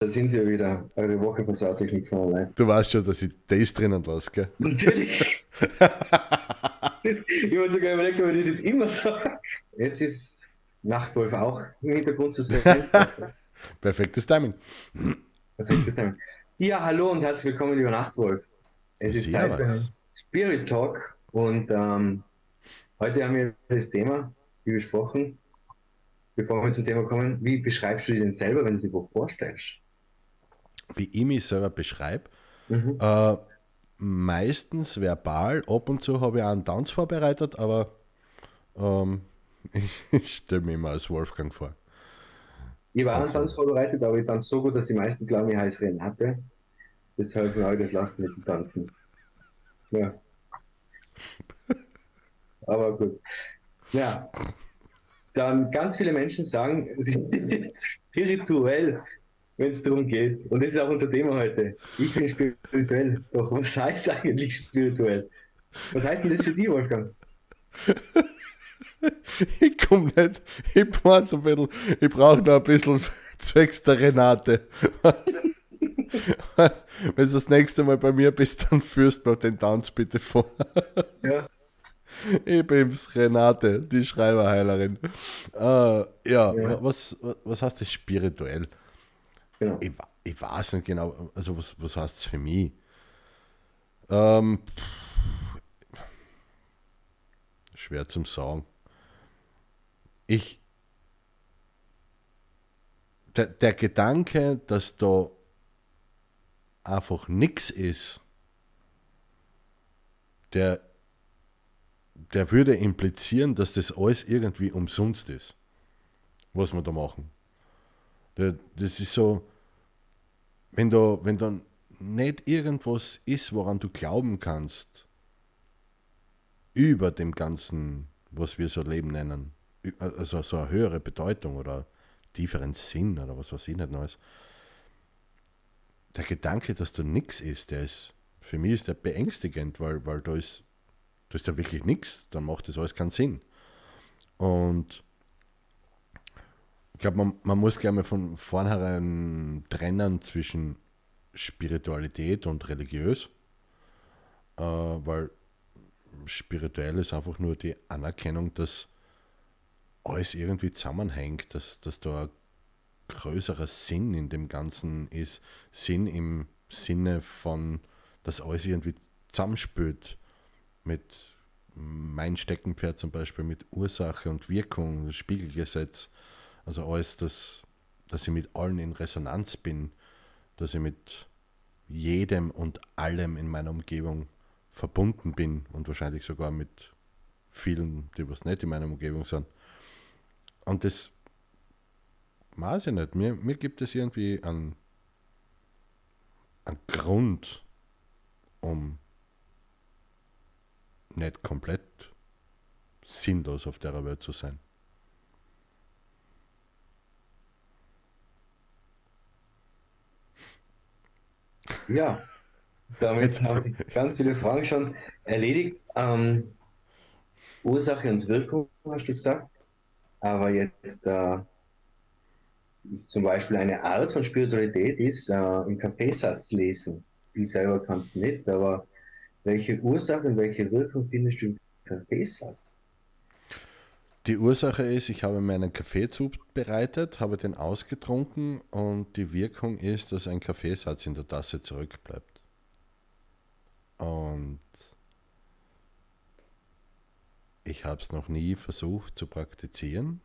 da sind wir wieder. Eure Woche versaut ich nicht von allein. Du weißt schon, dass ich das drinnen lasse, gell? Natürlich. ich habe sogar überlegt, ob ich das jetzt immer sage. Jetzt ist Nachtwolf auch im Hintergrund zu sehen. Perfektes Timing. Perfektes Timing. Ja, hallo und herzlich willkommen, lieber Nachtwolf. Es ist Zeit für Spirit Talk und ähm, heute haben wir das Thema, wie besprochen, bevor wir zum Thema kommen, wie beschreibst du dich denn selber, wenn du dir wo vorstellst? Wie ich mich selber beschreibe? Mhm. Äh, meistens verbal, ab und zu habe ich auch einen Tanz vorbereitet, aber ähm, ich, stelle mich immer als Wolfgang vor. Ich war also. einen Tanz vorbereitet, aber ich tanze so gut, dass die meisten glauben, ich heiße Renate. Deshalb habe ich das lassen mit dem Tanzen. Ja. Aber gut. Ja. Dann ganz viele Menschen sagen, sie sind spirituell, wenn es darum geht. Und das ist auch unser Thema heute. Ich bin spirituell. Doch was heißt eigentlich spirituell? Was heißt denn das für dich, Wolfgang? ich komme nicht. Ich warte ein bisschen. Ich brauche noch ein bisschen zwecks der Renate. Wenn du das nächste Mal bei mir bist, dann führst du den Tanz bitte vor. Ja. Ich bin's, Renate, die Schreiberheilerin. Äh, ja, ja, Was, was heißt das spirituell? Genau. Ich, ich weiß nicht genau, also was, was heißt es für mich? Ähm, schwer zum Sagen. Ich, der, der Gedanke, dass da einfach nichts ist, der, der würde implizieren, dass das alles irgendwie umsonst ist, was wir da machen. Das ist so, wenn da, wenn da nicht irgendwas ist, woran du glauben kannst, über dem Ganzen, was wir so Leben nennen, also so eine höhere Bedeutung oder tieferen Sinn oder was weiß ich nicht Neues, der Gedanke, dass da nichts ist, der ist, für mich ist der beängstigend, weil, weil da ist, da ist ja wirklich nichts, dann macht das alles keinen Sinn. Und ich glaube, man, man muss mal von vornherein trennen zwischen Spiritualität und religiös, äh, weil spirituell ist einfach nur die Anerkennung, dass alles irgendwie zusammenhängt, dass, dass da ein größerer Sinn in dem Ganzen ist. Sinn im Sinne von, dass alles irgendwie zusammenspült mit mein Steckenpferd zum Beispiel mit Ursache und Wirkung, Spiegelgesetz, also alles, dass, dass ich mit allen in Resonanz bin, dass ich mit jedem und allem in meiner Umgebung verbunden bin und wahrscheinlich sogar mit vielen, die was nicht in meiner Umgebung sind. Und das weiß ich nicht. Mir, mir gibt es irgendwie einen, einen Grund, um nicht komplett sinnlos auf der Welt zu sein. Ja, damit haben sich ganz viele Fragen schon erledigt. Ähm, Ursache und Wirkung, hast du gesagt. Aber jetzt äh, ist zum Beispiel eine Art von Spiritualität ist äh, im Kaffeesatz lesen. Ich selber kann es nicht, aber welche Ursache und welche Wirkung findest du im Kaffeesatz? Die Ursache ist, ich habe meinen Kaffee zubereitet, habe den ausgetrunken und die Wirkung ist, dass ein Kaffeesatz in der Tasse zurückbleibt. Und ich habe es noch nie versucht zu praktizieren,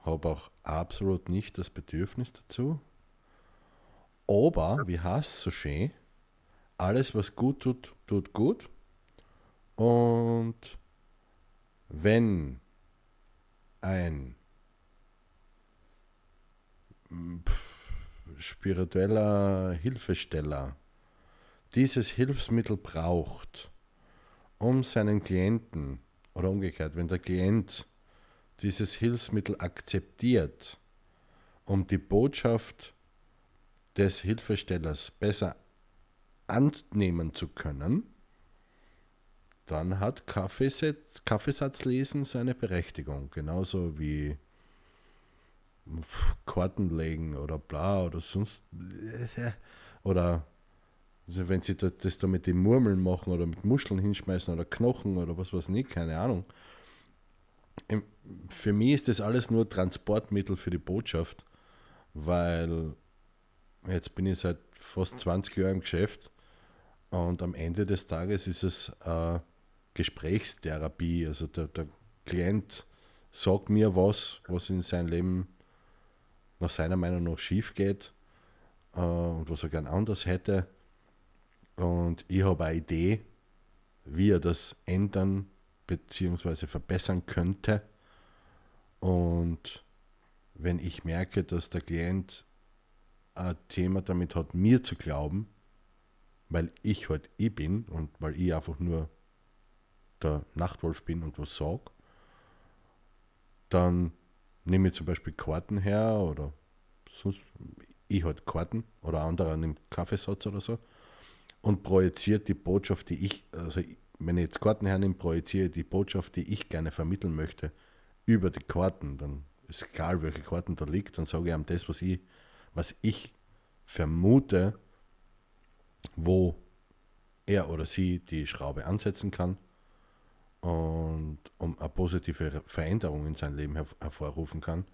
habe auch absolut nicht das Bedürfnis dazu. Aber, wie heißt es so schön, alles, was gut tut, tut gut. Und wenn ein spiritueller Hilfesteller dieses Hilfsmittel braucht, um seinen Klienten oder umgekehrt, wenn der Klient dieses Hilfsmittel akzeptiert, um die Botschaft des Hilfestellers besser annehmen zu können, dann hat Kaffeesatz, Kaffeesatzlesen seine Berechtigung. Genauso wie Karten legen oder bla oder sonst. Oder also wenn sie das da mit den Murmeln machen oder mit Muscheln hinschmeißen oder Knochen oder was weiß nicht, keine Ahnung. Für mich ist das alles nur Transportmittel für die Botschaft, weil jetzt bin ich seit fast 20 Jahren im Geschäft und am Ende des Tages ist es äh, Gesprächstherapie. Also der, der Klient sagt mir was, was in seinem Leben nach seiner Meinung nach schief geht äh, und was er gern anders hätte. Und ich habe eine Idee, wie er das ändern bzw. verbessern könnte. Und wenn ich merke, dass der Klient ein Thema damit hat, mir zu glauben, weil ich halt ich bin und weil ich einfach nur der Nachtwolf bin und was sage, dann nehme ich zum Beispiel Karten her oder sonst, ich halt Karten oder anderer nimmt Kaffeesatz oder so und projiziert die Botschaft, die ich, also wenn ich jetzt Karten hernehme, projiziere ich die Botschaft, die ich gerne vermitteln möchte, über die Karten. Dann ist egal, welche Karten da liegt, dann sage ich ihm das, was ich, was ich vermute, wo er oder sie die Schraube ansetzen kann und um eine positive Veränderung in sein Leben her hervorrufen kann.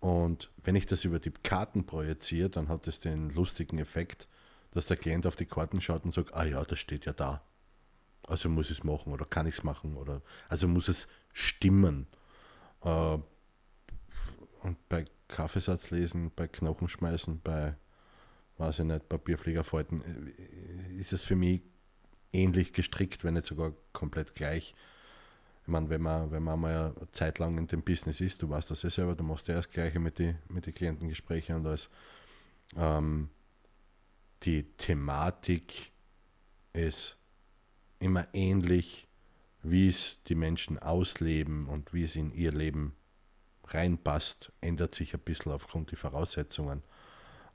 Und wenn ich das über die Karten projiziere, dann hat es den lustigen Effekt, dass der Klient auf die Karten schaut und sagt, ah ja, das steht ja da. Also muss ich es machen oder kann ich es machen oder also muss es stimmen. Äh, und bei Kaffeesatz lesen, bei Knochenschmeißen, bei weiß ich nicht, Papierfliegerfalten, äh, ist es für mich ähnlich gestrickt, wenn nicht sogar komplett gleich. Ich meine, wenn man, wenn man mal eine Zeit lang in dem Business ist, du weißt das ja selber, du machst ja das Gleiche mit den mit die Klientengesprächen und alles. Ähm, die Thematik ist immer ähnlich, wie es die Menschen ausleben und wie es in ihr Leben reinpasst, ändert sich ein bisschen aufgrund der Voraussetzungen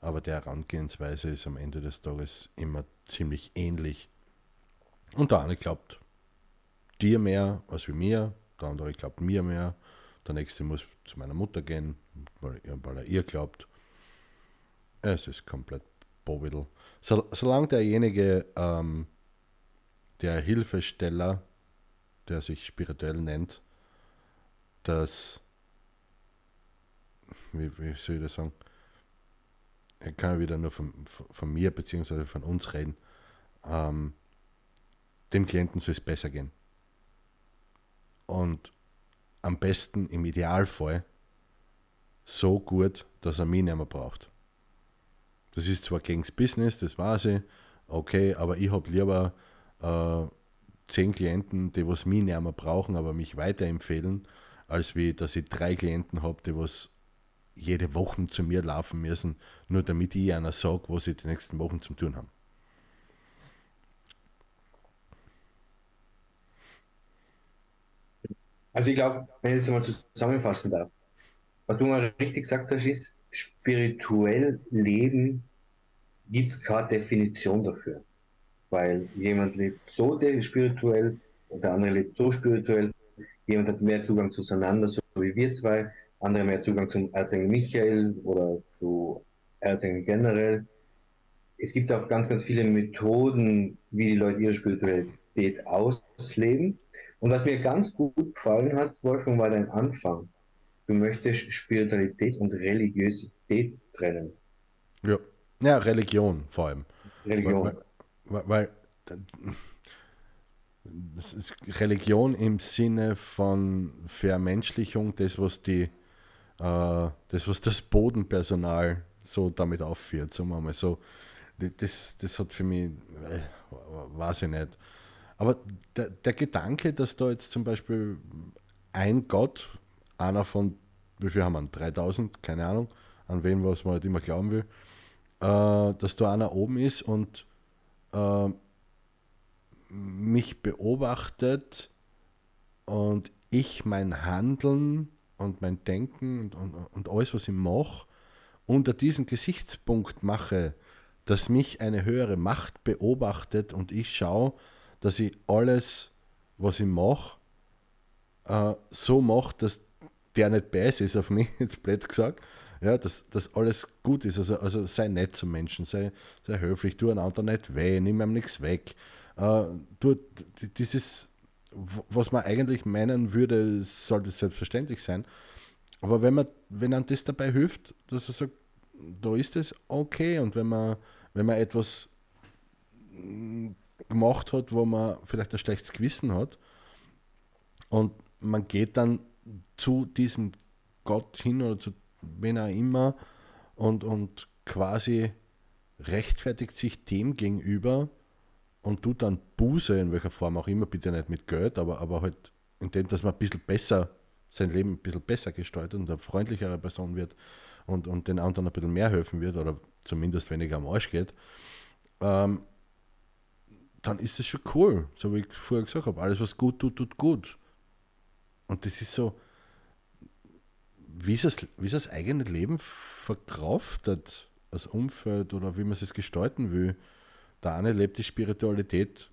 aber die Herangehensweise ist am Ende des Tages immer ziemlich ähnlich. Und der eine glaubt dir mehr als wie mir, der andere glaubt mir mehr, der nächste muss zu meiner Mutter gehen, weil, er ihr glaubt. Es ist komplett Bobidel. So, solange derjenige, ähm, der Hilfesteller, der sich spirituell nennt, das, wie, wie soll ich das sagen, ich kann wieder nur von, von mir bzw. von uns reden, ähm, dem Klienten soll es besser gehen. Und am besten im Idealfall so gut, dass er mich nicht mehr braucht. Das ist zwar gegen das Business, das weiß ich, okay, aber ich habe lieber äh, zehn Klienten, die was mich nicht mehr brauchen, aber mich weiterempfehlen, als wie, dass ich drei Klienten habe, die was jede Woche zu mir laufen müssen, nur damit ich einer sage, was sie die nächsten Wochen zum tun haben. Also ich glaube, wenn ich das mal zusammenfassen darf, was du mal richtig gesagt hast, ist, spirituell leben gibt es keine Definition dafür. Weil jemand lebt so spirituell und der andere lebt so spirituell. Jemand hat mehr Zugang zueinander, so wie wir zwei andere mehr Zugang zum Erzengel Michael oder zu Erzengel generell. Es gibt auch ganz, ganz viele Methoden, wie die Leute ihre Spiritualität ausleben. Und was mir ganz gut gefallen hat, Wolfgang, war dein Anfang. Du möchtest Spiritualität und Religiosität trennen. Ja, ja Religion vor allem. Religion. Weil, weil, weil Religion im Sinne von Vermenschlichung, das, was die äh, das, was das Bodenpersonal so damit aufführt, sagen wir mal so. Das, das hat für mich, äh, weiß ich nicht. Aber der, der Gedanke, dass da jetzt zum Beispiel ein Gott, einer von, wie viel haben wir, 3000, keine Ahnung, an wen was man halt immer glauben will, äh, dass da einer oben ist und äh, mich beobachtet und ich mein Handeln und mein Denken und, und, und alles, was ich mache, unter diesem Gesichtspunkt mache, dass mich eine höhere Macht beobachtet und ich schaue, dass ich alles, was ich mache, äh, so mache, dass der nicht beiß ist auf mich, jetzt blöd gesagt, ja, dass, dass alles gut ist. Also, also sei nett zum Menschen, sei, sei höflich, tu einander nicht weh, nimm ihm nichts weg. Äh, du, dieses, was man eigentlich meinen würde, sollte selbstverständlich sein. Aber wenn man, wenn einem das dabei hilft, dass er sagt, da ist es okay und wenn man, wenn man etwas gemacht hat, wo man vielleicht ein schlechtes Gewissen hat. Und man geht dann zu diesem Gott hin oder zu wen auch immer und, und quasi rechtfertigt sich dem gegenüber und tut dann Buße, in welcher Form auch immer, bitte nicht mit Geld, aber, aber halt in dem, dass man ein bisschen besser, sein Leben ein bisschen besser gestaltet und eine freundlichere Person wird und, und den anderen ein bisschen mehr helfen wird oder zumindest weniger am Arsch geht, ähm, dann ist es schon cool, so wie ich vorher gesagt habe. Alles, was gut tut, tut gut. Und das ist so, wie es das, wie das eigene Leben verkraftet, das Umfeld oder wie man es gestalten will. Der eine lebt die Spiritualität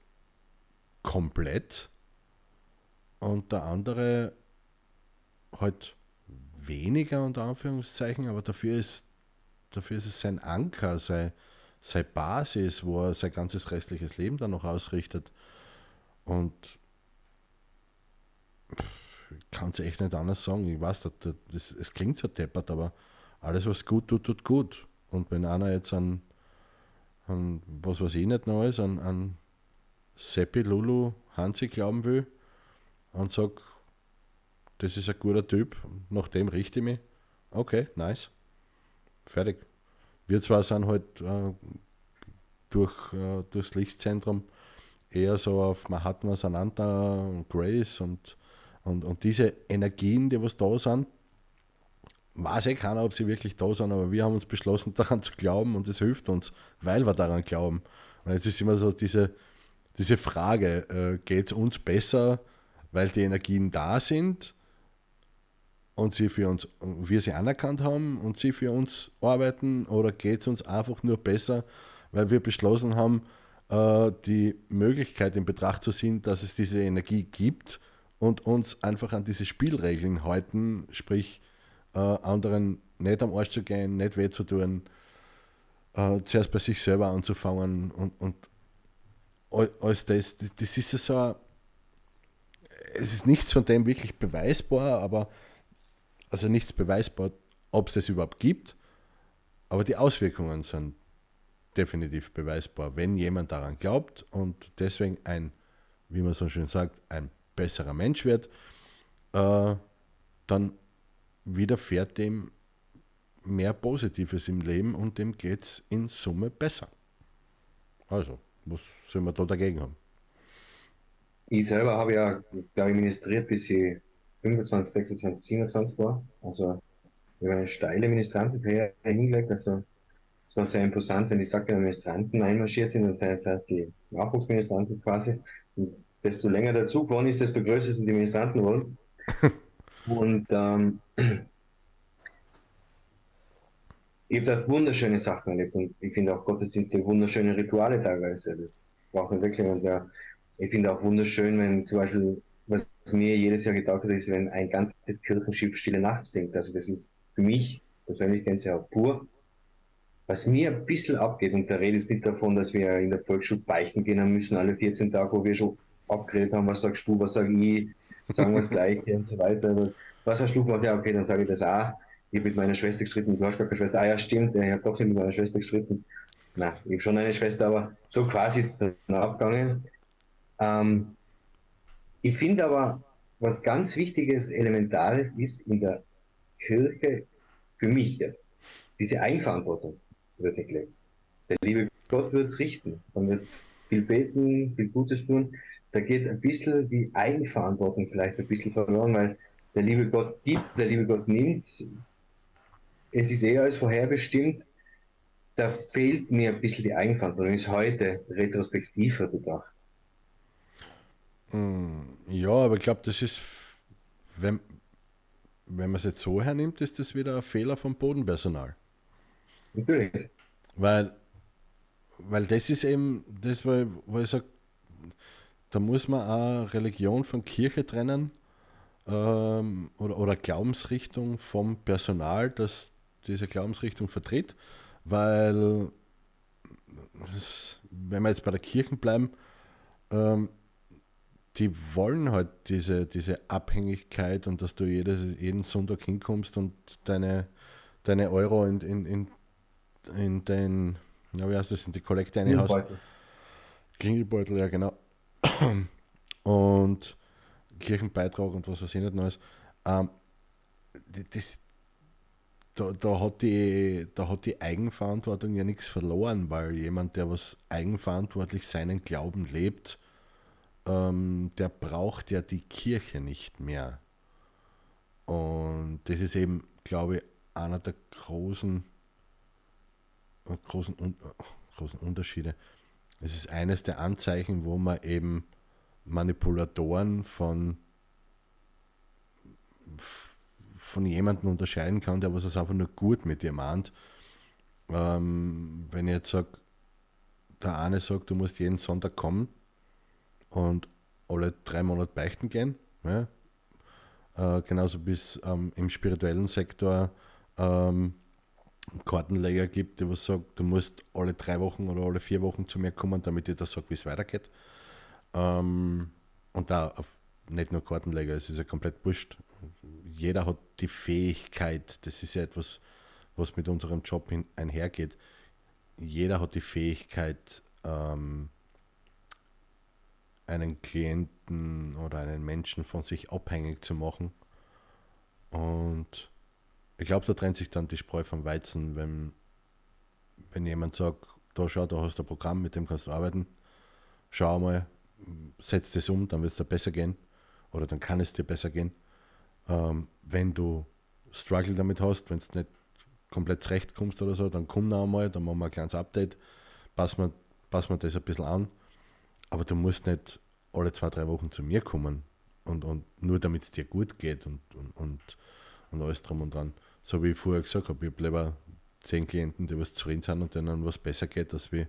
komplett und der andere halt weniger unter Anführungszeichen, aber dafür ist, dafür ist es sein Anker, sein, seine Basis, wo er sein ganzes restliches Leben dann noch ausrichtet. Und ich kann es echt nicht anders sagen. Ich weiß, es klingt so deppert, aber alles, was gut tut, tut gut. Und wenn einer jetzt an, an was weiß ich nicht ist, an, an Seppi, Lulu, Hansi glauben will und sagt, das ist ein guter Typ, nach dem richte ich mich. Okay, nice. Fertig. Wir zwar sind halt äh, durch, äh, durchs Lichtzentrum eher so auf Mahatma Sananta und Grace und, und, und diese Energien, die was da sind, weiß eh keiner, ob sie wirklich da sind, aber wir haben uns beschlossen, daran zu glauben und es hilft uns, weil wir daran glauben. Und jetzt ist immer so diese, diese Frage, äh, geht es uns besser, weil die Energien da sind und sie für uns, wir sie anerkannt haben und sie für uns arbeiten oder geht es uns einfach nur besser, weil wir beschlossen haben, äh, die Möglichkeit in Betracht zu ziehen, dass es diese Energie gibt und uns einfach an diese Spielregeln halten, sprich äh, anderen nicht am Arsch zu gehen, nicht weh zu tun, äh, zuerst bei sich selber anzufangen und, und alles das, das ist so, es ist nichts von dem wirklich beweisbar, aber also nichts beweisbar, ob es das überhaupt gibt, aber die Auswirkungen sind definitiv beweisbar, wenn jemand daran glaubt und deswegen ein, wie man so schön sagt, ein besserer Mensch wird, äh, dann widerfährt dem mehr Positives im Leben und dem geht es in Summe besser. Also, was soll man da dagegen haben? Ich selber habe ja, glaube ich, ministriert, bis ich 25, 26, 27 war. Also wir haben eine steile Ministrantenkarriere hingelegt. Also es war sehr imposant, wenn die Sache Ministranten einmarschiert sind, dann sind es die Nachwuchsministranten quasi. Und desto länger der Zug geworden ist, desto größer sind die Ministranten geworden. Und ähm, ich habe da wunderschöne Sachen erlebt und ich finde auch Gottesdienste wunderschöne Rituale teilweise. Das braucht wirklich. Und ja, ich finde auch wunderschön, wenn zum Beispiel mir jedes Jahr getaugt hat, ist, wenn ein ganzes Kirchenschiff Stille Nacht singt. Also das ist für mich persönlich Gänsehaut pur. Was mir ein bisschen abgeht, und da rede ich nicht davon, dass wir in der Volksschule beichten gehen müssen, alle 14 Tage, wo wir schon abgeredet haben, was sagst du, was sag ich, sagen wir das Gleiche und so weiter. Was, was hast du gemacht? Ja, okay, dann sage ich das auch. Ich habe mit meiner Schwester gestritten, du hast gar keine Schwester. Ah ja, stimmt, ich habe doch nicht mit meiner Schwester gestritten. Nein, ich habe schon eine Schwester, aber so quasi ist es dann abgegangen. Ähm, ich finde aber, was ganz Wichtiges, Elementares ist in der Kirche für mich ja, diese Eigenverantwortung wird gelegt. Der liebe Gott wird es richten. Man wird viel beten, viel Gutes tun. Da geht ein bisschen die Eigenverantwortung vielleicht ein bisschen verloren, weil der liebe Gott gibt, der liebe Gott nimmt. Es ist eher als vorherbestimmt. Da fehlt mir ein bisschen die Eigenverantwortung. Ist heute retrospektiver bedacht. Ja, aber ich glaube, das ist, wenn, wenn man es jetzt so hernimmt, ist das wieder ein Fehler vom Bodenpersonal. Natürlich. Weil, weil das ist eben das, wo ich sage, da muss man auch Religion von Kirche trennen. ähm, oder, oder Glaubensrichtung vom Personal, das diese Glaubensrichtung vertritt, weil, wenn wir jetzt bei der Kirche bleiben, ähm, die wollen halt diese, diese Abhängigkeit und dass du jedes, jeden Sonntag hinkommst und deine, deine Euro in, in, in, in den, ja, wie heißt das, in die Kollekte eine hast. Klingelbeutel, ja genau. Und Kirchenbeitrag und was weiß ich nicht Neues. Ähm, das, da, da, hat die, da hat die Eigenverantwortung ja nichts verloren, weil jemand, der was eigenverantwortlich seinen Glauben lebt, ähm, der braucht ja die Kirche nicht mehr. Und das ist eben, glaube ich, einer der großen, äh, großen, äh, großen Unterschiede. Es ist eines der Anzeichen, wo man eben Manipulatoren von, von jemandem unterscheiden kann, der was einfach nur gut mit dir meint. Ähm, wenn ich jetzt sage, der eine sagt, du musst jeden Sonntag kommen, und alle drei Monate beichten gehen. Ja? Äh, genauso bis ähm, im spirituellen Sektor ähm, Kartenleger gibt, der was sagt, du musst alle drei Wochen oder alle vier Wochen zu mir kommen, damit ich das sage, wie es weitergeht. Ähm, und da nicht nur Kartenleger, es ist ja komplett wurscht. Jeder hat die Fähigkeit, das ist ja etwas, was mit unserem Job einhergeht. Jeder hat die Fähigkeit, ähm, einen Klienten oder einen Menschen von sich abhängig zu machen. Und ich glaube, da trennt sich dann die Spreu vom Weizen, wenn, wenn jemand sagt, da schau, da hast du ein Programm, mit dem kannst du arbeiten, schau mal, setz das um, dann wird es dir besser gehen oder dann kann es dir besser gehen. Ähm, wenn du Struggle damit hast, wenn es nicht komplett zurechtkommst oder so, dann komm noch einmal, dann machen wir ein kleines Update, passen wir, passen wir das ein bisschen an aber du musst nicht alle zwei, drei Wochen zu mir kommen und, und nur damit es dir gut geht und, und, und, und alles drum und dran. So wie ich vorher gesagt habe, ich habe lieber zehn Klienten, die was zufrieden sind und denen was besser geht, als wie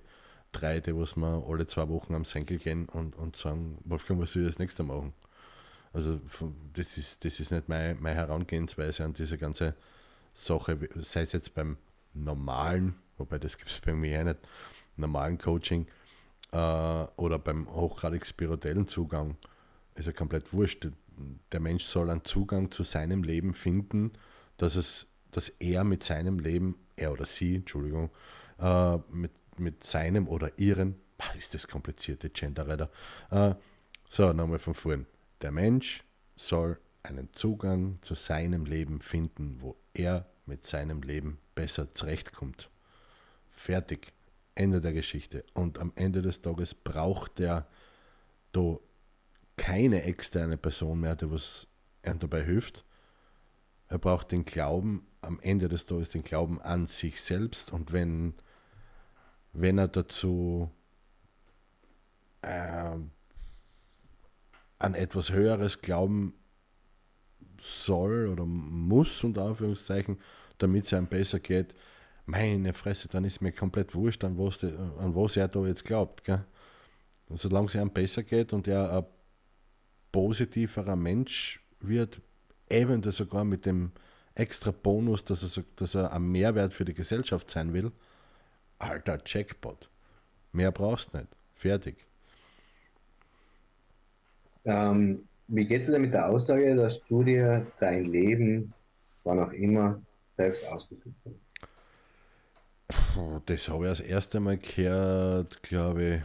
drei, die was wir alle zwei Wochen am Senkel gehen und, und sagen, Wolfgang, was soll ich das nächste machen? Also das ist, das ist nicht meine, meine Herangehensweise an diese ganze Sache, sei es jetzt beim normalen, wobei das gibt es bei mir ja nicht, normalen Coaching, äh, oder beim hochgradig spirituellen Zugang ist ja komplett wurscht. Der Mensch soll einen Zugang zu seinem Leben finden, dass, es, dass er mit seinem Leben, er oder sie, Entschuldigung, äh, mit, mit seinem oder ihren, ist das komplizierte Genderreiter, äh, so, nochmal von vorn. Der Mensch soll einen Zugang zu seinem Leben finden, wo er mit seinem Leben besser zurechtkommt. Fertig. Ende der Geschichte. Und am Ende des Tages braucht er da keine externe Person mehr, die was ihm dabei hilft. Er braucht den Glauben, am Ende des Tages den Glauben an sich selbst. Und wenn, wenn er dazu äh, an etwas Höheres glauben soll oder muss, unter Anführungszeichen, damit es einem besser geht, meine Fresse, dann ist mir komplett wurscht, an was, die, an was er da jetzt glaubt. Gell? Und solange es ihm besser geht und er ein positiverer Mensch wird, eventuell sogar mit dem extra Bonus, dass er, dass er ein Mehrwert für die Gesellschaft sein will, alter Jackpot. Mehr brauchst du nicht. Fertig. Ähm, wie geht es dir mit der Aussage, dass du dir dein Leben, wann auch immer, selbst ausgesucht hast? Das habe ich das erste Mal gehört, glaube ich,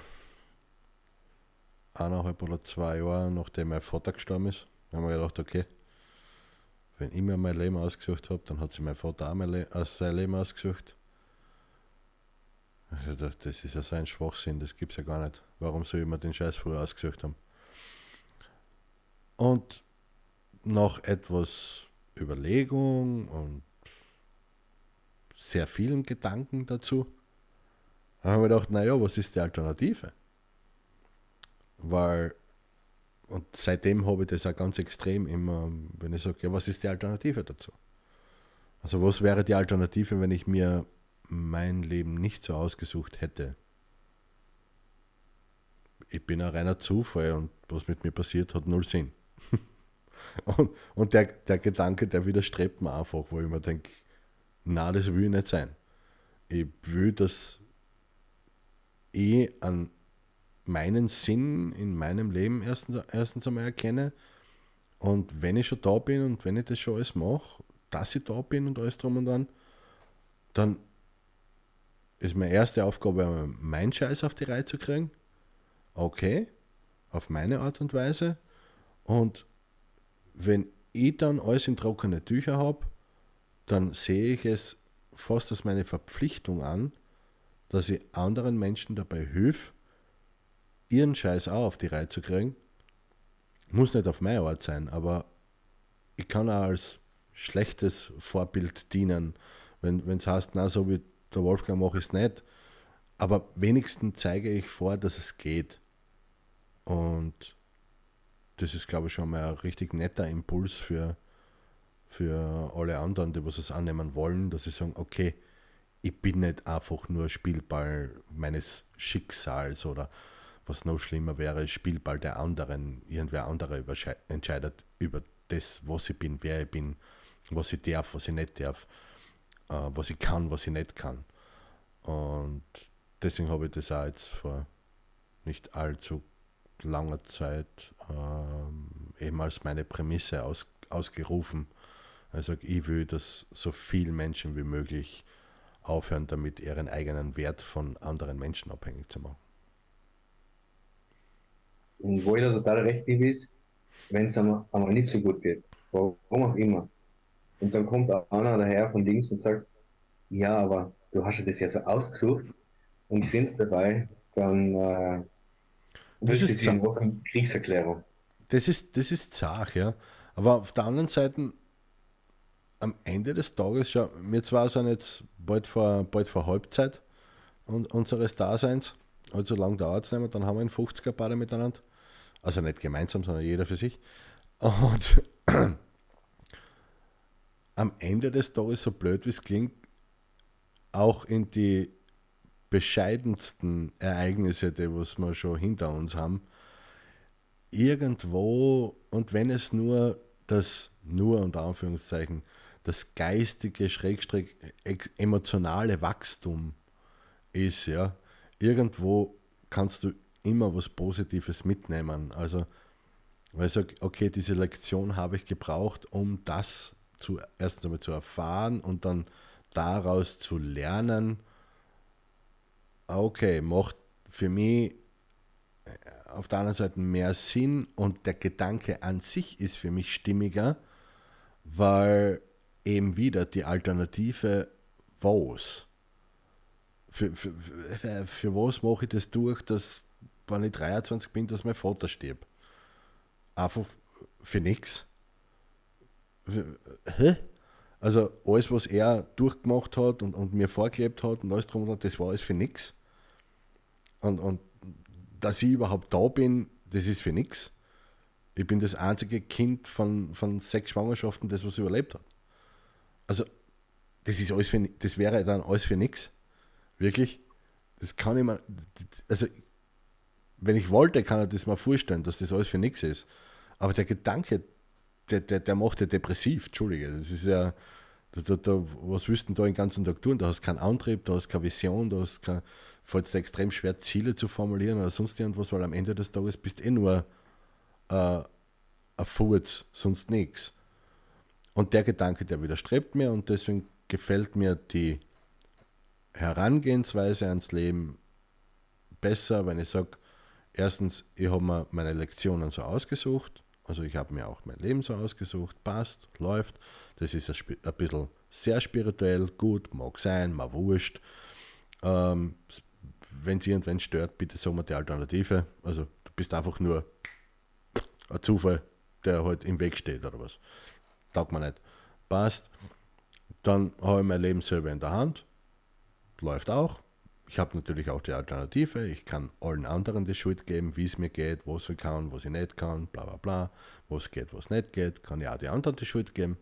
eineinhalb oder zwei Jahre, nachdem mein Vater gestorben ist. Da haben wir gedacht, okay, wenn ich mir mein Leben ausgesucht habe, dann hat sich mein Vater auch mein Le äh, sein Leben ausgesucht. Ich das ist ja sein Schwachsinn, das gibt es ja gar nicht. Warum soll ich mir den Scheiß früher ausgesucht haben? Und nach etwas Überlegung und sehr vielen Gedanken dazu. Da haben wir gedacht, naja, was ist die Alternative? Weil, und seitdem habe ich das auch ganz extrem immer, wenn ich sage, ja, was ist die Alternative dazu? Also was wäre die Alternative, wenn ich mir mein Leben nicht so ausgesucht hätte? Ich bin ein reiner Zufall und was mit mir passiert, hat null Sinn. Und, und der, der Gedanke, der widerstrebt mir einfach, wo ich mir denke, na, das will ich nicht sein. Ich will, dass ich an meinen Sinn in meinem Leben erstens, erstens einmal erkenne. Und wenn ich schon da bin und wenn ich das schon alles mache, dass ich da bin und alles drum und dran, dann ist meine erste Aufgabe, meinen Scheiß auf die Reihe zu kriegen. Okay, auf meine Art und Weise. Und wenn ich dann alles in trockene Tücher habe, dann sehe ich es fast als meine Verpflichtung an, dass ich anderen Menschen dabei hilf, ihren Scheiß auch auf die Reihe zu kriegen. Muss nicht auf meine Art sein, aber ich kann auch als schlechtes Vorbild dienen, wenn es heißt, na, so wie der Wolfgang mache ich es nicht. Aber wenigstens zeige ich vor, dass es geht. Und das ist, glaube ich, schon mal ein richtig netter Impuls für, für alle anderen, die was es annehmen wollen, dass sie sagen, okay, ich bin nicht einfach nur Spielball meines Schicksals oder was noch schlimmer wäre, Spielball der anderen. Irgendwer anderer entscheidet über das, was ich bin, wer ich bin, was ich darf, was ich nicht darf, äh, was ich kann, was ich nicht kann. Und deswegen habe ich das auch jetzt vor nicht allzu langer Zeit ähm, eben als meine Prämisse aus, ausgerufen. Also ich will, dass so viele Menschen wie möglich aufhören, damit ihren eigenen Wert von anderen Menschen abhängig zu machen. Und wo ich da total recht gebe, ist, wenn es einmal, einmal nicht so gut geht, warum auch immer. Und dann kommt einer daher von links und sagt, ja, aber du hast das ja so ausgesucht und findest dabei, dann äh, das ist eine Woche Kriegserklärung. Das ist, das ist zart, ja. Aber auf der anderen Seite, am Ende des Tages, schau, wir zwar sind jetzt bald vor, bald vor Halbzeit und, unseres Daseins, also lang dauert es nicht mehr, dann haben wir einen 50er Paare miteinander. Also nicht gemeinsam, sondern jeder für sich. Und am Ende des Tages, so blöd wie es klingt, auch in die bescheidensten Ereignisse, die was wir schon hinter uns haben, irgendwo, und wenn es nur das, nur unter Anführungszeichen, das geistige, schrägstrich emotionale Wachstum ist, ja, irgendwo kannst du immer was Positives mitnehmen. Also, weil ich sage, okay, diese Lektion habe ich gebraucht, um das zu, erstens einmal zu erfahren und dann daraus zu lernen okay, macht für mich äh, auf der anderen Seite mehr Sinn und der Gedanke an sich ist für mich stimmiger, weil eben wieder die Alternative was. Für, für, für, was mache ich das durch, dass, wenn ich 23 bin, dass mein Vater stirbt? Einfach für nichts. Hä? Also alles, was er durchgemacht hat und, und mir vorgelebt hat und alles drum das war alles für nichts. Und, und dass ich überhaupt da bin, das ist für nichts. Ich bin das einzige Kind von, von sechs Schwangerschaften, das was überlebt hat. Also, das ist alles für, das wäre dann alles für nichts. Wirklich. Das kann ich mir, also, wenn ich wollte, kann ich das mir vorstellen, dass das alles für nichts ist. Aber der Gedanke, der, der, der macht ja depressiv, Entschuldige. Das ist ja, da, da, da, was willst du da den ganzen Tag tun? Da hast keinen Antrieb, da hast keine Vision, da hast kein, fällt es extrem schwer, Ziele zu formulieren oder sonst irgendwas, weil am Ende des Tages bist du eh nur äh, ein Furz, sonst nichts. Und der Gedanke, der widerstrebt mir und deswegen gefällt mir die Herangehensweise ans Leben besser, wenn ich sage, erstens, ich habe mir meine Lektionen so ausgesucht, also ich habe mir auch mein Leben so ausgesucht, passt, läuft. Das ist ein, bisschen sehr spirituell, gut, mag sein, mal wurscht. Ähm, wenn es irgendwann stört, bitte sagen wir die Alternative. Also du bist einfach nur ein Zufall, der halt im Weg steht oder was. Taugt mir nicht. Passt. Dann habe ich mein Leben selber in der Hand. Läuft auch. Ich habe natürlich auch die Alternative. Ich kann allen anderen die Schuld geben, wie es mir geht, was ich kann, was ich nicht kann, bla bla bla. Was geht, was nicht geht. Kann ich auch die anderen die Schuld geben.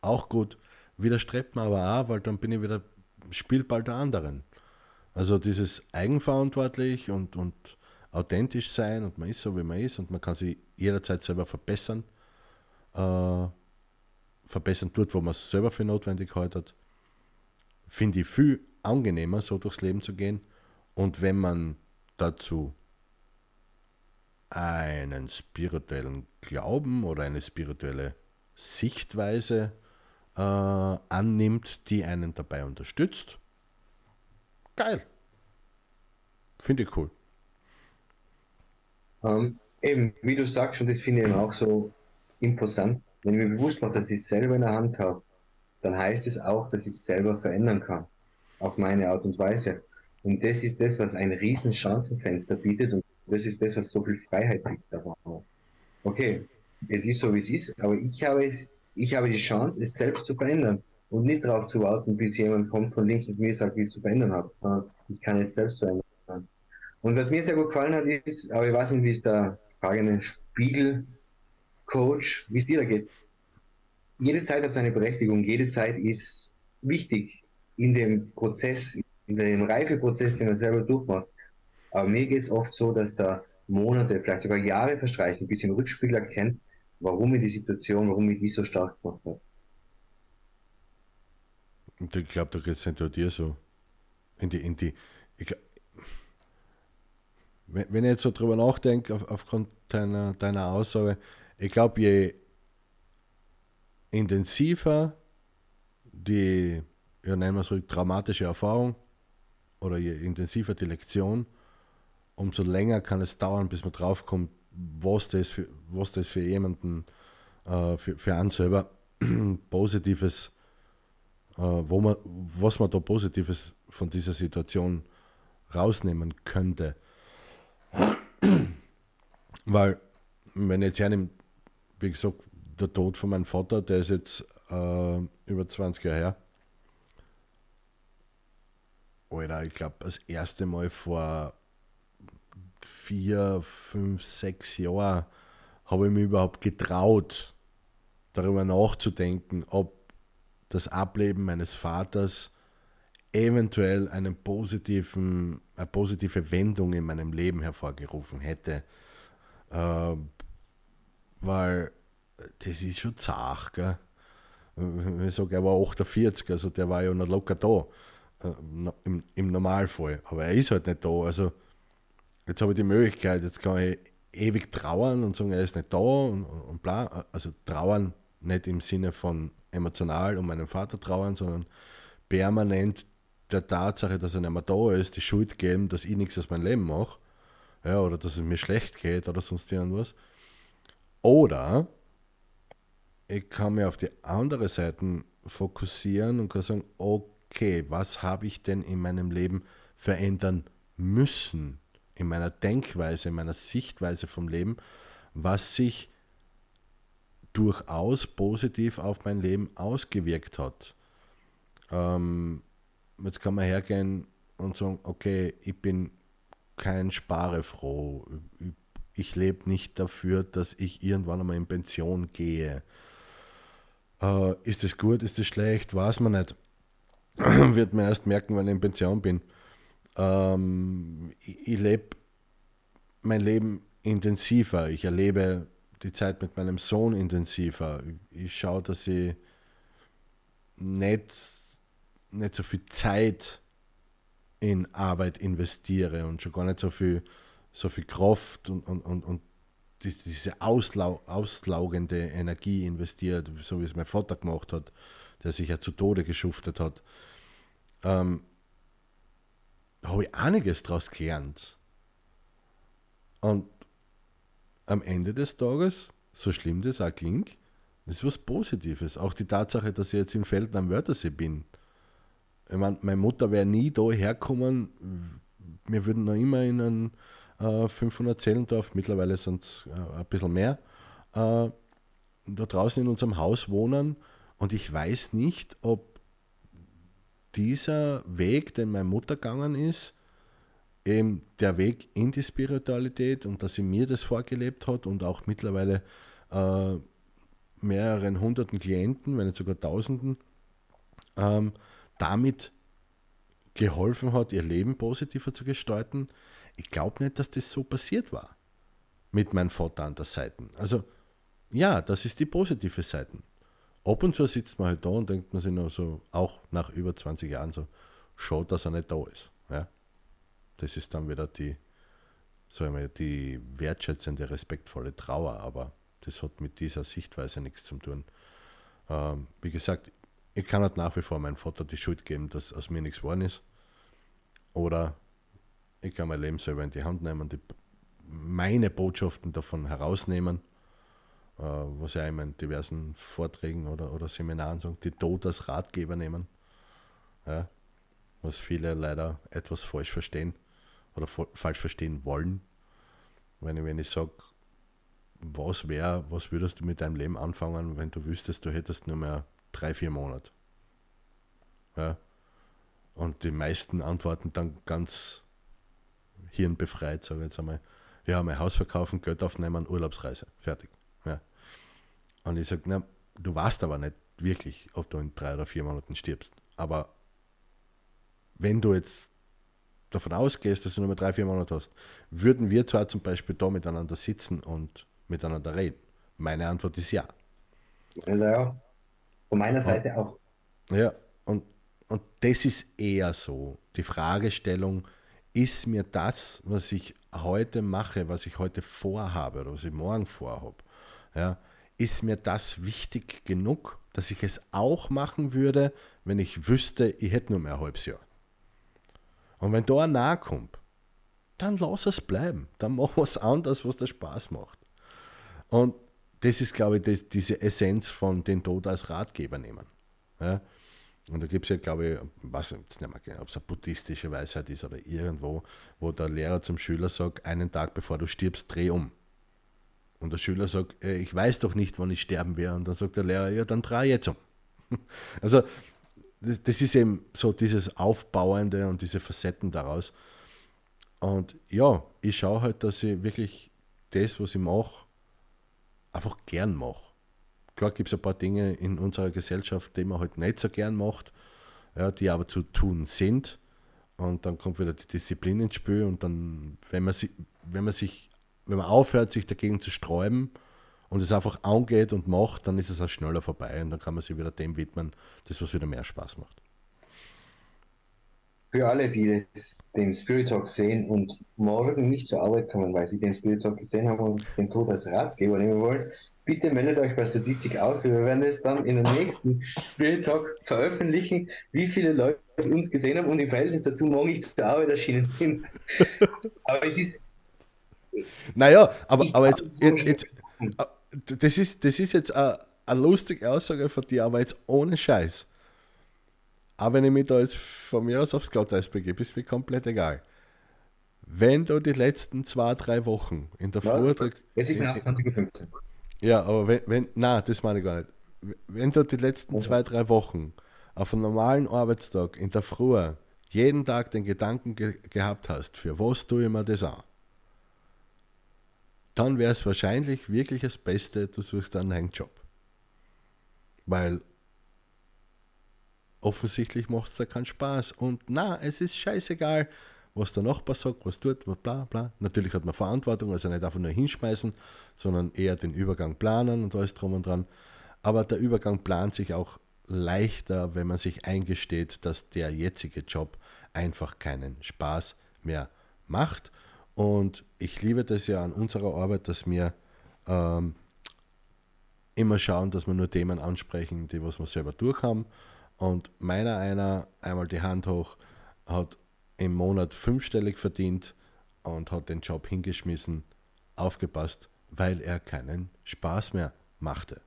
Auch gut. Widerstrebt mir aber auch, weil dann bin ich wieder Spielball der anderen. Also dieses eigenverantwortlich und, und authentisch sein und man ist so, wie man ist und man kann sich jederzeit selber verbessern. äh, verbessern tut, wo man es selber für notwendig haltet, finde ich viel angenehmer, so durchs Leben zu gehen. Und wenn man dazu einen spirituellen Glauben oder eine spirituelle Sichtweise äh, annimmt, die einen dabei unterstützt, geil. Finde ich cool. Ähm, eben, wie du sagst, und das finde ich auch so imposant, wenn ich mir bewusst mache, dass ich es selber in der Hand habe, dann heißt es auch, dass ich es selber verändern kann. Auf meine Art und Weise. Und das ist das, was ein riesen Chancenfenster bietet und das ist das, was so viel Freiheit bietet. Okay, es ist so, wie es ist, aber ich habe, es, ich habe die Chance, es selbst zu verändern und nicht darauf zu warten, bis jemand kommt von links und mir sagt, wie ich es zu verändern habe. Ich kann es selbst verändern. Und was mir sehr gut gefallen hat, ist, aber ich weiß nicht, wie es der fragende Spiegel-Coach, wie es dir da geht. Jede Zeit hat seine Berechtigung, jede Zeit ist wichtig in dem Prozess, in dem Reifeprozess, den man selber durchmacht. Aber mir geht es oft so, dass da Monate, vielleicht sogar Jahre verstreichen, bis ich im Rückspiegel erkennt, warum mir die Situation, warum mich die so stark gemacht hat. Und ich glaube, da geht es nicht nur dir so. In die, in die, ich, wenn, wenn ich jetzt so drüber nachdenke, auf, aufgrund deiner, deiner Aussage, ich glaube, je intensiver die, ja, nennen wir so, traumatische Erfahrung oder je intensiver die Lektion, umso länger kann es dauern, bis man draufkommt, was das für, was das für jemanden, äh, für, für einen selber Positives, äh, wo man, was man da Positives von dieser Situation rausnehmen könnte. Weil, wenn ich jetzt hernehme, wie gesagt, der Tod von meinem Vater, der ist jetzt äh, über 20 Jahre her. Alter, ich glaube, das erste Mal vor vier, fünf, sechs Jahren habe ich mich überhaupt getraut, darüber nachzudenken, ob das Ableben meines Vaters eventuell einen positiven, eine positive Wendung in meinem Leben hervorgerufen hätte. Äh, weil das ist schon zart, gell? Ich sage, er war 48, also der war ja noch locker da, äh, im, im Normalfall. Aber er ist halt nicht da. Also jetzt habe ich die Möglichkeit, jetzt kann ich ewig trauern und sagen, er ist nicht da und, und bla. Also trauern nicht im Sinne von emotional um meinen Vater trauern, sondern permanent der Tatsache, dass er nicht mehr da ist, die Schuld geben, dass ich nichts aus meinem Leben mache, ja, oder dass es mir schlecht geht oder sonst irgendwas. Oder ich kann mich auf die andere Seite fokussieren und kann sagen, okay, was habe ich denn in meinem Leben verändern müssen, in meiner Denkweise, in meiner Sichtweise vom Leben, was sich durchaus positiv auf mein Leben ausgewirkt hat. Ähm, jetzt kann man hergehen und sagen, okay, ich bin kein Sparefroh. Ich lebe nicht dafür, dass ich irgendwann einmal in Pension gehe. Äh, ist das gut, ist das schlecht, weiß man nicht. Wird man erst merken, wenn ich in Pension bin. Ähm, ich, ich lebe mein Leben intensiver. Ich erlebe die Zeit mit meinem Sohn intensiver. Ich schaue, dass ich nicht nicht so viel Zeit in Arbeit investiere und schon gar nicht so viel, so viel Kraft und, und, und, und diese auslau auslaugende Energie investiert, so wie es mein Vater gemacht hat, der sich ja zu Tode geschuftet hat, ähm, habe ich einiges daraus gelernt. Und am Ende des Tages, so schlimm das auch klingt, ist was Positives. Auch die Tatsache, dass ich jetzt im Feld am Wörthersee bin, ich meine, meine Mutter wäre nie da herkommen. Wir würden noch immer in einem äh, 500 Zellendorf, mittlerweile sind es äh, ein bisschen mehr, äh, da draußen in unserem Haus wohnen. Und ich weiß nicht, ob dieser Weg, den meine Mutter gegangen ist, eben der Weg in die Spiritualität und dass sie mir das vorgelebt hat und auch mittlerweile äh, mehreren hunderten Klienten, wenn nicht sogar tausenden, ähm, damit geholfen hat, ihr Leben positiver zu gestalten. Ich glaube nicht, dass das so passiert war mit meinem Vater an der Seite. Also ja, das ist die positive Seite. Ab und zu sitzt man halt da und denkt man sich noch so, auch nach über 20 Jahren so, schaut, dass er nicht da ist. Ja? Das ist dann wieder die, sagen wir, die wertschätzende, respektvolle Trauer, aber das hat mit dieser Sichtweise nichts zu tun. Ähm, wie gesagt, ich kann halt nach wie vor meinem Vater die Schuld geben, dass aus mir nichts geworden ist. Oder ich kann mein Leben selber in die Hand nehmen, die, meine Botschaften davon herausnehmen, äh, was ja in meinen diversen Vorträgen oder, oder Seminaren sagen, die Tod als Ratgeber nehmen. Ja, was viele leider etwas falsch verstehen oder falsch verstehen wollen. Wenn ich, wenn ich sage, was wäre, was würdest du mit deinem Leben anfangen, wenn du wüsstest, du hättest nur mehr drei, vier Monate? Ja. Und die meisten antworten dann ganz hirnbefreit, sage ich jetzt einmal, ja, mein Haus verkaufen, Geld aufnehmen, Urlaubsreise, fertig. Ja. Und ich sage, na, du weißt aber nicht wirklich, ob du in drei oder vier Monaten stirbst. Aber wenn du jetzt davon ausgehst, dass du nur mehr drei, vier Monate hast, würden wir zwar zum Beispiel da miteinander sitzen und miteinander reden? Meine Antwort ist ja. Also ja, von meiner Seite ja. auch. Ja, und, und das ist eher so. Die Fragestellung, ist mir das, was ich heute mache, was ich heute vorhabe oder was ich morgen vorhabe, ja, ist mir das wichtig genug, dass ich es auch machen würde, wenn ich wüsste, ich hätte nur mehr ein halbes Jahr. Und wenn da ein nahe kommt, dann lass es bleiben. Dann mach was anderes, was dir Spaß macht. Und das ist, glaube ich, das, diese Essenz von den Tod als Ratgeber nehmen. Ja? Und da gibt es ja, glaube ich, was jetzt nicht mehr genau, ob es eine buddhistische Weisheit ist oder irgendwo, wo der Lehrer zum Schüler sagt, einen Tag bevor du stirbst, dreh um. Und der Schüler sagt, äh, ich weiß doch nicht, wann ich sterben werde. Und dann sagt der Lehrer, ja, dann dreh jetzt um. Also das, das ist eben so dieses Aufbauende und diese Facetten daraus. Und ja, ich schaue halt, dass ich wirklich das, was ich mache, einfach gern mache. Klar gibt es ein paar Dinge in unserer Gesellschaft, die man halt nicht so gern macht, ja, die aber zu tun sind. Und dann kommt wieder die Disziplin ins Spiel und dann, wenn man, sich, wenn man sich, wenn man aufhört, sich dagegen zu sträuben und es einfach angeht und macht, dann ist es auch schneller vorbei und dann kann man sich wieder dem widmen, das was wieder mehr Spaß macht. Für alle, die das, den Spirit Talk sehen und morgen nicht zur Arbeit kommen, weil sie den Spirit Talk gesehen haben und den Tod als Ratgeber nehmen wollen, bitte meldet euch bei Statistik aus. Wir werden es dann in der nächsten Spirit Talk veröffentlichen, wie viele Leute uns gesehen haben und im Verhältnis dazu morgen nicht zur Arbeit erschienen sind. aber es ist. Naja, aber, aber jetzt, jetzt, jetzt, das, ist, das ist jetzt eine, eine lustige Aussage von dir, aber jetzt ohne Scheiß. Aber wenn ich mich da jetzt von mir aus aufs Glatteis begebe, ist mir komplett egal. Wenn du die letzten zwei, drei Wochen in der ja, Früh. Jetzt ist nach 20.15 Uhr. Ja, aber wenn, wenn, na, das meine ich gar nicht. Wenn du die letzten zwei, drei Wochen auf einem normalen Arbeitstag in der Früh jeden Tag den Gedanken ge gehabt hast, für was tue ich mir das an, dann wäre es wahrscheinlich wirklich das Beste, du suchst einen neuen Job. Weil offensichtlich macht es da keinen Spaß. Und na, es ist scheißegal, was der Nachbar sagt, was tut, bla bla. Natürlich hat man Verantwortung, also nicht einfach nur hinschmeißen, sondern eher den Übergang planen und alles drum und dran. Aber der Übergang plant sich auch leichter, wenn man sich eingesteht, dass der jetzige Job einfach keinen Spaß mehr macht. Und ich liebe das ja an unserer Arbeit, dass wir ähm, immer schauen, dass wir nur Themen ansprechen, die was wir selber durchhaben. Und meiner einer, einmal die Hand hoch, hat im Monat fünfstellig verdient und hat den Job hingeschmissen, aufgepasst, weil er keinen Spaß mehr machte.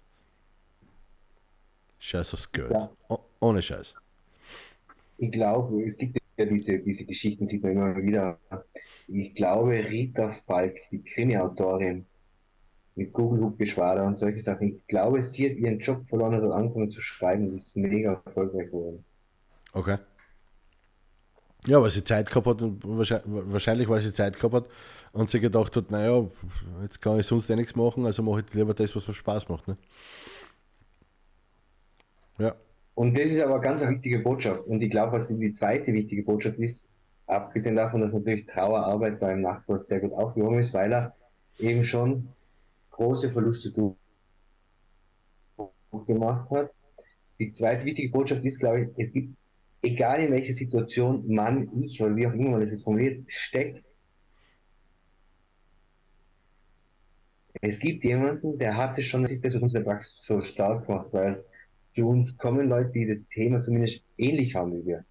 Scheiß aufs Geld. Ja. Oh, ohne Scheiß. Ich glaube, es gibt ja diese, diese Geschichten, sieht man immer wieder. Ich glaube, Rita Falk, die Krimi-Autorin mit Google-Hufgeschwader und solche Sachen, ich glaube, sie hat ihren Job verloren und hat angefangen zu schreiben und ist mega erfolgreich geworden. Okay. Ja, weil sie Zeit gehabt hat wahrscheinlich, weil sie Zeit gehabt hat und sie gedacht hat, naja, jetzt kann ich sonst eh nichts machen, also mache ich lieber das, was mir Spaß macht. Ne? Ja. Und das ist aber eine ganz wichtige Botschaft. Und ich glaube, was die zweite wichtige Botschaft ist, abgesehen davon, dass natürlich Trauerarbeit beim Nachfolg sehr gut aufgehoben ist, weil er eben schon große Verluste gemacht hat. Die zweite wichtige Botschaft ist, glaube ich, es gibt, egal in welcher Situation man, ich oder wie auch immer man das jetzt formuliert, steckt, es gibt jemanden, der hatte schon, das ist das, was unsere Praxis so stark macht, weil zu uns kommen Leute, die das Thema zumindest ähnlich haben wie wir.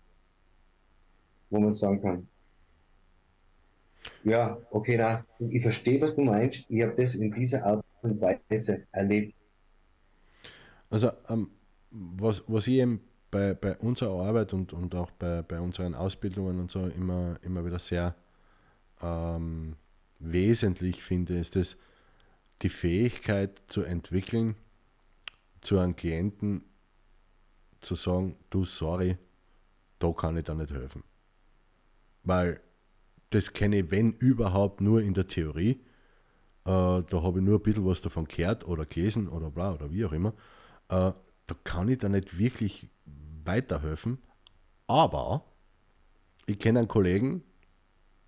Wo man sagen kann, ja, okay, na, ich verstehe, was du meinst. Ich habe das in dieser Art und Weise erlebt. Also, ähm, was, was ich eben bei, bei unserer Arbeit und, und auch bei, bei unseren Ausbildungen und so immer, immer wieder sehr ähm, wesentlich finde, ist es, die Fähigkeit zu entwickeln, zu einem Klienten zu sagen, du sorry, da kann ich dir nicht helfen. Weil das kenne ich, wenn überhaupt, nur in der Theorie. Äh, da habe ich nur ein bisschen was davon gehört oder gelesen oder bla oder wie auch immer. Äh, da kann ich da nicht wirklich weiterhelfen. Aber ich kenne einen Kollegen,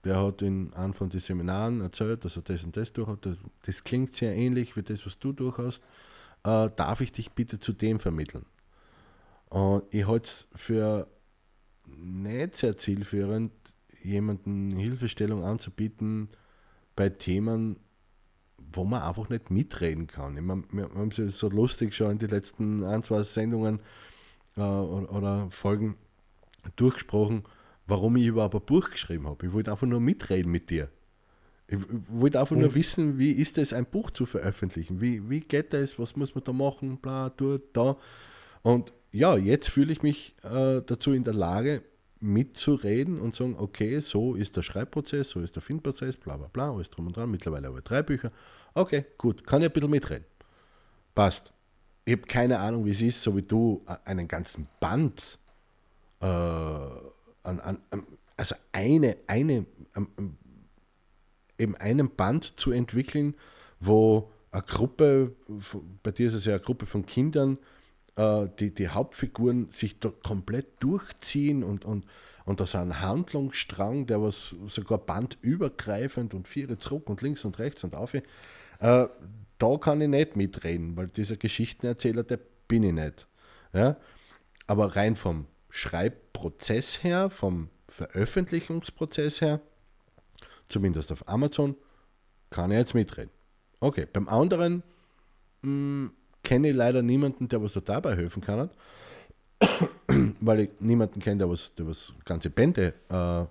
der hat in einem von den Seminaren erzählt, dass er das und das durch. Das, klingt sehr ähnlich wie das, was du durch. Äh, darf ich dich bitte zu dem vermitteln? Und ich halte es für nicht sehr zielführend, jemanden Hilfestellung anzubieten bei Themen, wo man einfach nicht mitreden kann. Ich meine, wir haben es so lustig schon in den letzten ein, zwei Sendungen äh, oder, Folgen durchgesprochen, warum ich überhaupt ein Buch geschrieben habe. Ich wollte einfach nur mitreden mit dir. Ich, wollte einfach mhm. nur wissen, wie ist es, ein Buch zu veröffentlichen? Wie, wie geht das? Was muss man da machen? Bla, dort, da. Und ja, jetzt fühle ich mich äh, dazu in der Lage, mitzureden und sagen, okay, so ist der Schreibprozess, so ist der Filmprozess, bla bla bla, alles drum und dran. Mittlerweile ich drei Bücher. Okay, gut, kann ich ein bisschen mitreden. Passt. Ich habe keine Ahnung, wie es ist, so wie du einen ganzen Band, äh, an, an, also eine, eine, eben einen Band zu entwickeln, wo eine Gruppe, bei dir ist es ja eine Gruppe von Kindern, äh, die, die Hauptfiguren sich da komplett durchziehen und, und, und da ist ein Handlungsstrang, der was sogar bandübergreifend und vier zurück und links und rechts und auf. Äh, da kann ich nicht mitreden, weil dieser Geschichtenerzähler, der bin ich nicht. Ja? Aber rein vom Schreibprozess her, vom Veröffentlichungsprozess her, zumindest auf Amazon, kann ich jetzt mitreden. Okay, beim anderen mh, mm, kenne ich leider niemanden, der was da dabei helfen kann, weil ich niemanden kenne, der was, der was ganze Bände äh,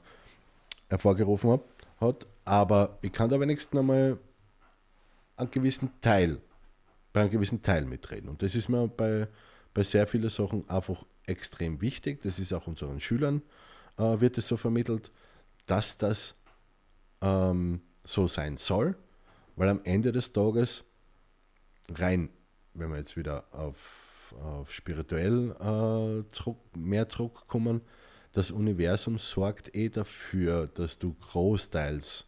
hervorgerufen hat, hat. Aber ich kann da wenigstens einmal einen gewissen Teil, bei einem gewissen Teil mitreden. Und das ist mir bei, bei sehr vielen Sachen einfach extrem wichtig. Das ist auch unseren Schülern, äh, wird es so vermittelt, dass das ähm, so sein soll, weil am Ende des Tages rein wenn wir jetzt wieder auf, auf spirituell äh, zurück, mehr zurückkommen, das Universum sorgt eh dafür, dass du großteils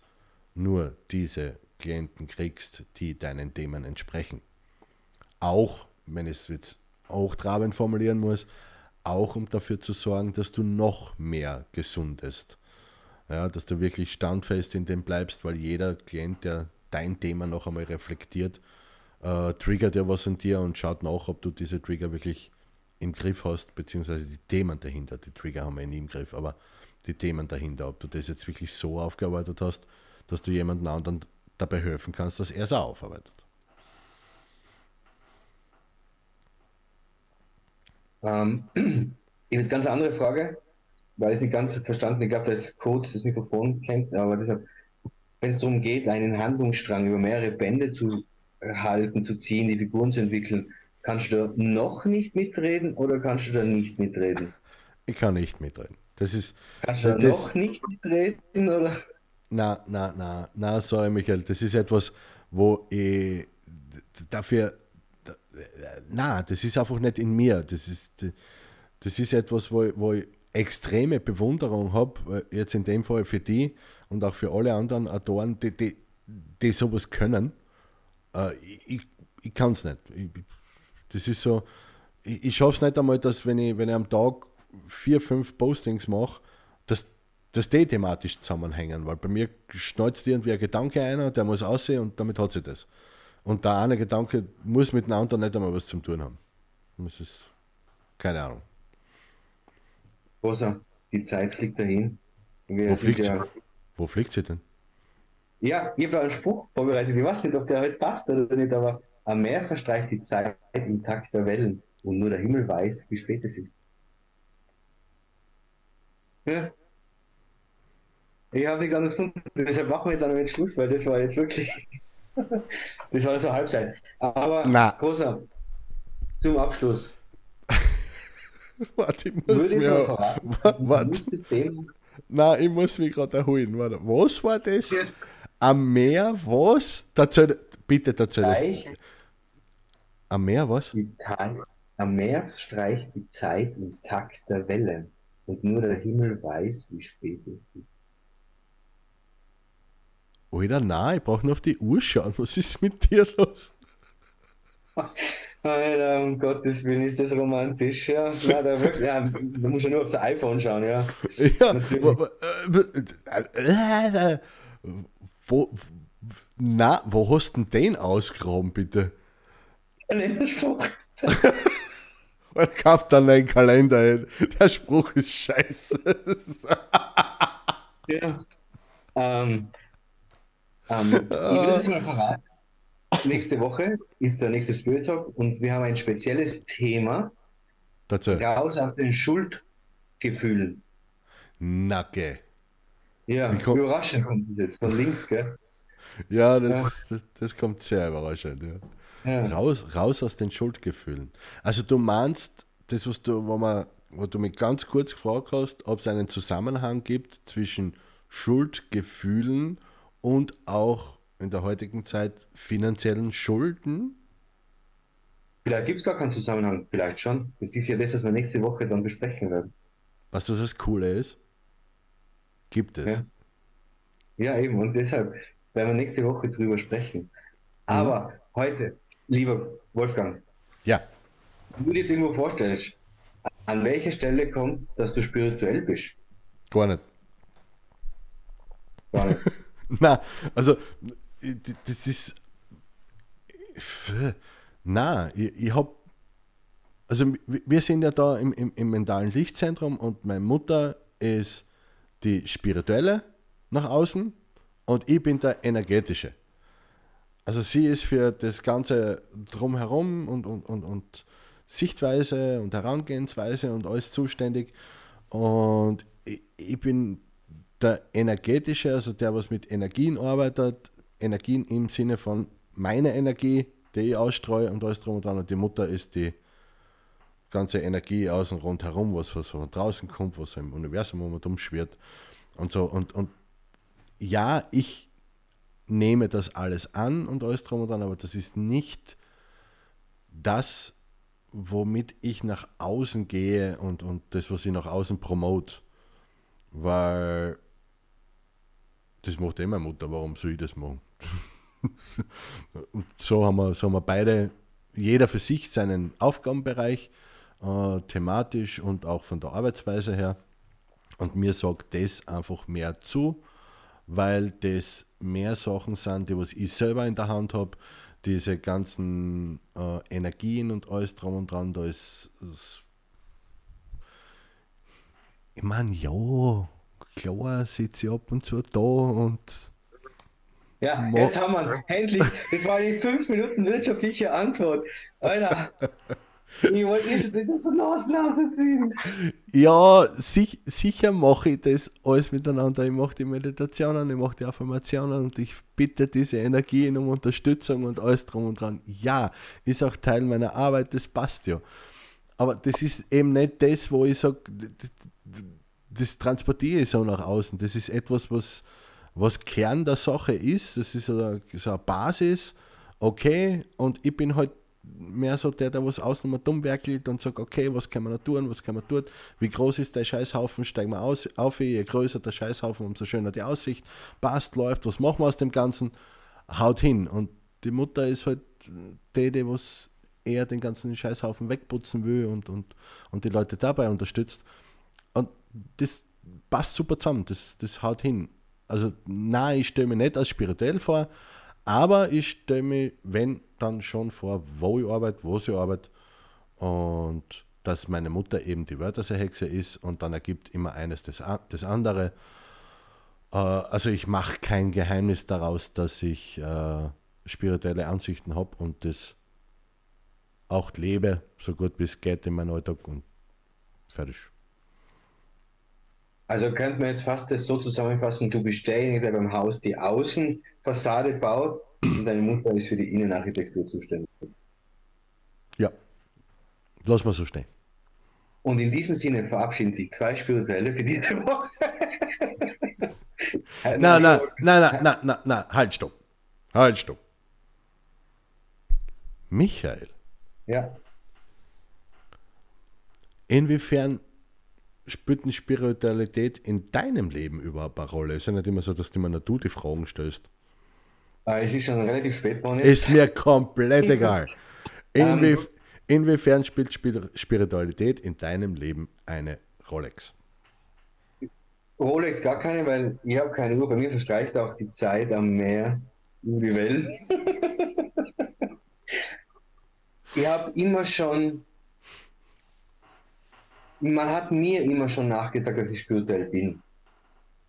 nur diese Klienten kriegst, die deinen Themen entsprechen. Auch, wenn ich es jetzt auch trabend formulieren muss, auch um dafür zu sorgen, dass du noch mehr gesundest. Ja, dass du wirklich standfest in dem bleibst, weil jeder Klient, der dein Thema noch einmal reflektiert, äh, triggert ja was an dir und schaut nach, ob du diese Trigger wirklich im Griff hast, beziehungsweise die Themen dahinter. Die Trigger haben wir nie im Griff, aber die Themen dahinter, ob du das jetzt wirklich so aufgearbeitet hast, dass du jemanden anderen dabei helfen kannst, dass er es auch aufarbeitet. Ähm, ich habe eine ganz andere Frage, weil ich es nicht ganz verstanden. Ich glaube, dass Code das Mikrofon kennt, aber deshalb, wenn es darum geht, einen Handlungsstrang über mehrere Bände zu halten, zu ziehen, die Figuren zu entwickeln. Kannst du da noch nicht mitreden oder kannst du da nicht mitreden? Ich kann nicht mitreden. Das ist. Kannst du da das, noch nicht mitreden oder? Na, na, na, na, sorry, Michael. Das ist etwas, wo ich dafür. Na, das ist einfach nicht in mir. Das ist, das ist etwas, wo, wo ich extreme Bewunderung habe, jetzt in dem Fall für die und auch für alle anderen Autoren, die, die, die sowas können äh, ich, ich kann es nicht. Ich, das ist so, ich, ich schaffe es nicht einmal, dass wenn ich, wenn ich am Tag vier, fünf Postings mache, dass, dass die thematisch zusammenhängen, weil bei mir schneuzt irgendwie ein Gedanke einer, der muss aussehen und damit hat sie das. Und der eine Gedanke muss mit dem anderen nicht einmal was zu tun haben. Es ist keine Ahnung. Rosa, die Zeit fliegt dahin. Wir Wo fliegt, ja, sie? Wo fliegt sie denn? Ja, ich habe da einen Spruch vorbereitet. Ich weiß nicht, ob der heute passt oder nicht, aber am Meer verstreicht die Zeit im Takt der Wellen und nur der Himmel weiß, wie spät es ist. Ja. Ich habe nichts anderes gefunden. Deshalb machen wir jetzt einen Schluss, weil das war jetzt wirklich. das war so Halbzeit. Aber, Na. großer, zum Abschluss. warte, ich muss Würde mir. Warte. Nein, ich muss mich gerade erholen. Warte, was war das? Ja. Am Meer, was? Dazu, bitte dazu. Am Meer, was? Am Meer streicht die Zeit im Takt der Wellen und nur der Himmel weiß, wie spät es ist. Alter, nein, ich brauche nur auf die Uhr schauen. Was ist mit dir los? Alter, um Gottes Willen ist das romantisch, ja. Nein, da, wirklich, ja, da muss ja nur aufs iPhone schauen, ja. Ja, äh, wo, na, wo hast du denn den ausgegraben, bitte? Kalenderspruch. Und kauf dann einen Kalender hin. Der Spruch ist scheiße. ja. Ähm, ähm, ich will das mal verraten. Nächste Woche ist der nächste Spirit Talk und wir haben ein spezielles Thema. Dazu. Raus aus den Schuldgefühlen. Nacke. Ja, komm... überraschend kommt das jetzt von links, gell? Ja, das, ja. das, das kommt sehr überraschend, ja. ja. Raus, raus aus den Schuldgefühlen. Also du meinst, das, was du, wo, man, wo du mich ganz kurz gefragt hast, ob es einen Zusammenhang gibt zwischen Schuldgefühlen und auch in der heutigen Zeit finanziellen Schulden? Vielleicht gibt es gar keinen Zusammenhang, vielleicht schon. Das ist ja das, was wir nächste Woche dann besprechen werden. Was das, das Coole ist? Gibt es. Ja. ja, eben. Und deshalb werden wir nächste Woche drüber sprechen. Aber mhm. heute, lieber Wolfgang. Ja. Wenn du dir jetzt irgendwo vorstellst, an welcher Stelle kommt, dass du spirituell bist? Gar nicht. Gar nicht. Na, also das ist. Na, ich, ich habe. Also wir sind ja da im, im, im mentalen Lichtzentrum und meine Mutter ist die spirituelle nach außen und ich bin der energetische. Also sie ist für das Ganze drumherum und, und, und, und Sichtweise und Herangehensweise und alles zuständig. Und ich, ich bin der energetische, also der, was mit Energien arbeitet, Energien im Sinne von meiner Energie, die ich ausstreue und alles drum und dran. Und die Mutter ist die ganze Energie außen rundherum, was von draußen kommt, was im Universum um und um schwirrt und so. Und, und ja, ich nehme das alles an und alles drum und dran, aber das ist nicht das, womit ich nach außen gehe und, und das, was ich nach außen promote. Weil das macht eh meine Mutter, warum soll ich das machen? und so haben, wir, so haben wir beide, jeder für sich seinen Aufgabenbereich, äh, thematisch und auch von der Arbeitsweise her. Und mir sagt das einfach mehr zu, weil das mehr Sachen sind, die was ich selber in der Hand habe. Diese ganzen äh, Energien und alles drum und dran, da ist, ist ich meine, ja, klar sitze ich ab und zu da und ja, jetzt haben wir endlich. Das war die fünf Minuten wirtschaftliche Antwort. Alter. Ich wollte schon das aus der Nase ziehen. Ja, sich, sicher mache ich das alles miteinander. Ich mache die Meditationen, ich mache die Affirmationen und ich bitte diese Energien um Unterstützung und alles drum und dran. Ja, ist auch Teil meiner Arbeit, das passt ja. Aber das ist eben nicht das, wo ich sage, das, transportiere ich so nach außen. Das ist etwas, was was Kern der Sache ist. Das ist so eine, so eine Basis, okay, und ich bin halt mehr so der, der was außen mal dumm werkelt und sagt, okay, was kann man da tun, was kann man tun, wie groß ist der Scheißhaufen, steigen wir aus, auf, je größer der Scheißhaufen, umso schöner die Aussicht, passt, läuft, was machen wir aus dem Ganzen, haut hin. Und die Mutter ist halt die, die was eher den ganzen Scheißhaufen wegputzen will und, und, und die Leute dabei unterstützt. Das passt super zusammen, das, das haut hin. Also nein, ich stelle mir nicht als spirituell vor, aber ich stelle mir, wenn, dann schon vor, wo ich arbeite, wo ich arbeite und dass meine Mutter eben die Wörterseehexe ist und dann ergibt immer eines das, das andere. Äh, also ich mache kein Geheimnis daraus, dass ich äh, spirituelle Ansichten habe und das auch lebe, so gut wie es geht in meinem Alltag und fertig. Also könnte man jetzt fast das so zusammenfassen, du bist derjenige, der beim Haus die Außenfassade baut und deine Mutter ist für die Innenarchitektur zuständig. Ja, lass mal so stehen. Und in diesem Sinne verabschieden sich zwei Spirituelle für diese Woche. nein, nein, nein, nein, nein, nein, nein, halt, stopp. Halt, stopp. Michael. Ja. Inwiefern spielt eine Spiritualität in deinem Leben überhaupt eine Rolle? Es ist ja nicht immer so, dass du immer nur du die Fragen stellst. Ah, es ist schon relativ spät geworden. Ist mir komplett egal. Inwie, um, inwiefern spielt Spiritualität in deinem Leben eine Rolex? Rolex gar keine, weil ich habe keine Uhr. Bei mir verstreicht auch die Zeit am Meer über die Welt. ich habe immer schon, man hat mir immer schon nachgesagt, dass ich spirituell bin.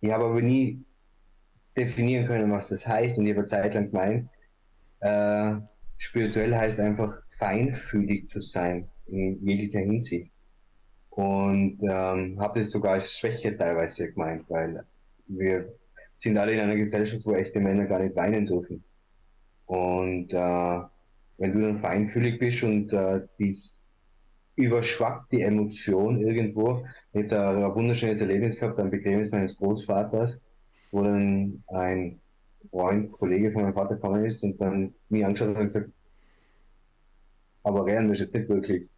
Ich habe aber nie definieren können, was das heißt und ich habe Zeit lang gemeint, äh, spirituell heißt einfach feinfühlig zu sein in jeglicher Hinsicht. Und ähm, habe das sogar als Schwäche teilweise gemeint, weil wir sind alle in einer Gesellschaft, wo echte Männer gar nicht weinen dürfen. Und äh, wenn du dann feinfühlig bist und äh, dich überschwappt die Emotion irgendwo. Ich habe da ein wunderschönes Erlebnis gehabt am Begräbnis meines Großvaters, wo dann ein Freund, Kollege von meinem Vater gekommen ist und dann mich angeschaut hat und gesagt, aber rennen wir jetzt nicht wirklich.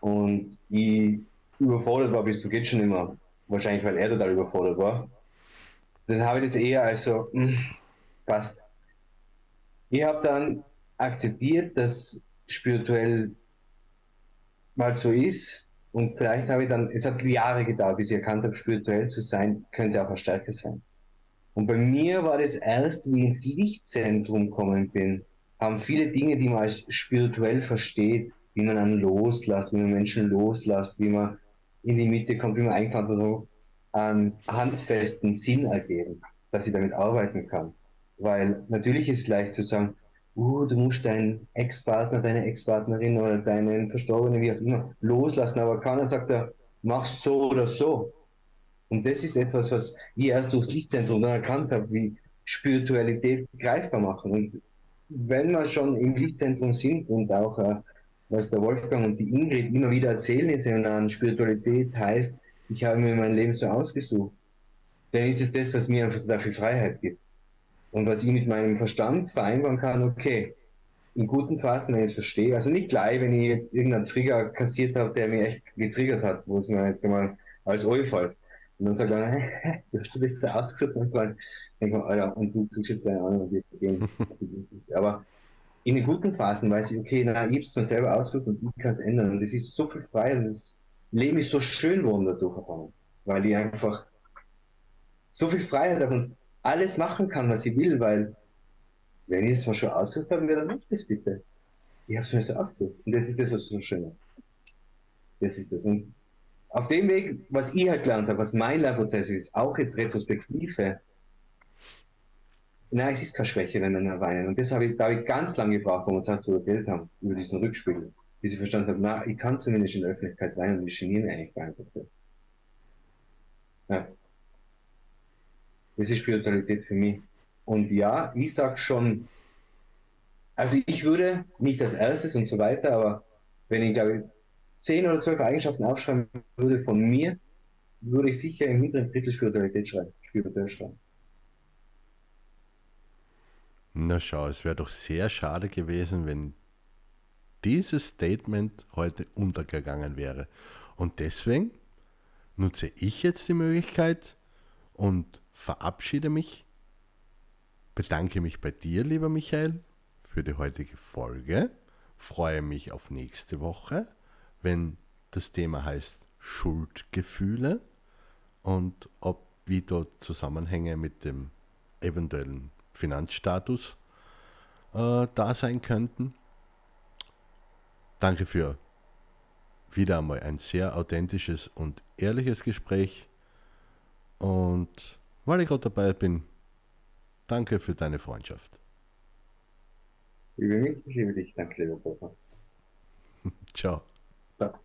Und ich überfordert war bis zu geht schon immer. Wahrscheinlich, weil er total überfordert war. Dann habe ich das eher als so, mh, hm, passt. Ich habe dann akzeptiert, dass spirituell mal so ist. Und vielleicht habe ich dann, es hat Jahre gedauert, bis ich erkannt habe, spirituell zu sein, könnte auch eine Stärke sein. Und bei mir war das erst, wie ich ins Lichtzentrum gekommen bin, haben viele Dinge, die man als spirituell versteht, wie man einen loslässt, wie man Menschen loslässt, wie man in die Mitte kommt, wie man Eigenverantwortung einen handfesten Sinn ergeben, dass ich damit arbeiten kann. Weil natürlich ist es leicht zu sagen, uh, du musst deinen Ex-Partner, deine Ex-Partnerin oder deinen Verstorbenen, wie auch immer, loslassen, aber keiner sagt da, mach's so oder so. Und das ist etwas, was ich erst durchs Lichtzentrum dann erkannt habe, wie Spiritualität greifbar machen. Und wenn wir schon im Lichtzentrum sind und auch, äh, was der Wolfgang und die Ingrid immer wieder erzählen in Seminaren, Spiritualität heißt, ich habe mir mein Leben so ausgesucht, dann ist es das, was mir einfach viel Freiheit gibt. Und was ich mit meinem Verstand vereinbaren kann, okay, in guten Phasen, wenn ich es verstehe, also nicht gleich, wenn ich jetzt irgendeinen Trigger kassiert habe, der mich echt getriggert hat, wo es mir jetzt einmal als Eufall. Und dann sagt er, hey, du hast das so ausgesucht, und dann denke ich, Alter, und du kriegst jetzt keine Ahnung, wie wir gehen. Aber in den guten Phasen weiß ich, okay, na, ich habe es mir selber ausgesucht und ich kann es ändern. Und das ist so viel frei und das Leben ist so schön geworden dadurch, weil ich einfach so viel Freiheit habe und alles machen kann, was ich will, weil wenn ich es mir schon ausgesucht habe, dann mache ich das bitte. Ich habe es mir so ausgesucht. Und das ist das, was so schön ist. Das ist das. Und auf dem Weg, was ich halt gelernt habe, was mein Lernprozess ist, auch jetzt Retrospektive, nein, es ist keine Schwäche, wenn Männer weinen. Und das habe ich, habe ich ganz lange gebraucht, wo wir uns darüber geredet haben, über diesen Rückspiegel. Bis ich verstanden habe, na, ich kann zumindest in der Öffentlichkeit weinen und ich geniere eigentlich gar nicht dafür. Ja. Das ist Spiritualität für mich. Und ja, ich sag schon, also ich würde nicht als erstes und so weiter, aber wenn ich glaube zehn oder zwölf Eigenschaften aufschreiben würde von mir, würde ich sicher im hinteren Drittel Spiritualität schreiben. Spirituell schreiben. Na schau, es wäre doch sehr schade gewesen, wenn dieses Statement heute untergegangen wäre. Und deswegen nutze ich jetzt die Möglichkeit und verabschiede mich, bedanke mich bei dir, lieber Michael, für die heutige Folge, freue mich auf nächste Woche, wenn das Thema heißt Schuldgefühle und ob wie dort Zusammenhänge mit dem eventuellen Finanzstatus äh, da sein könnten. Danke für wieder einmal ein sehr authentisches und ehrliches Gespräch. Und weil ich gerade dabei bin, danke für deine Freundschaft. Ich mich, ich liebe dich, danke, lieber Professor. Ciao. Ciao.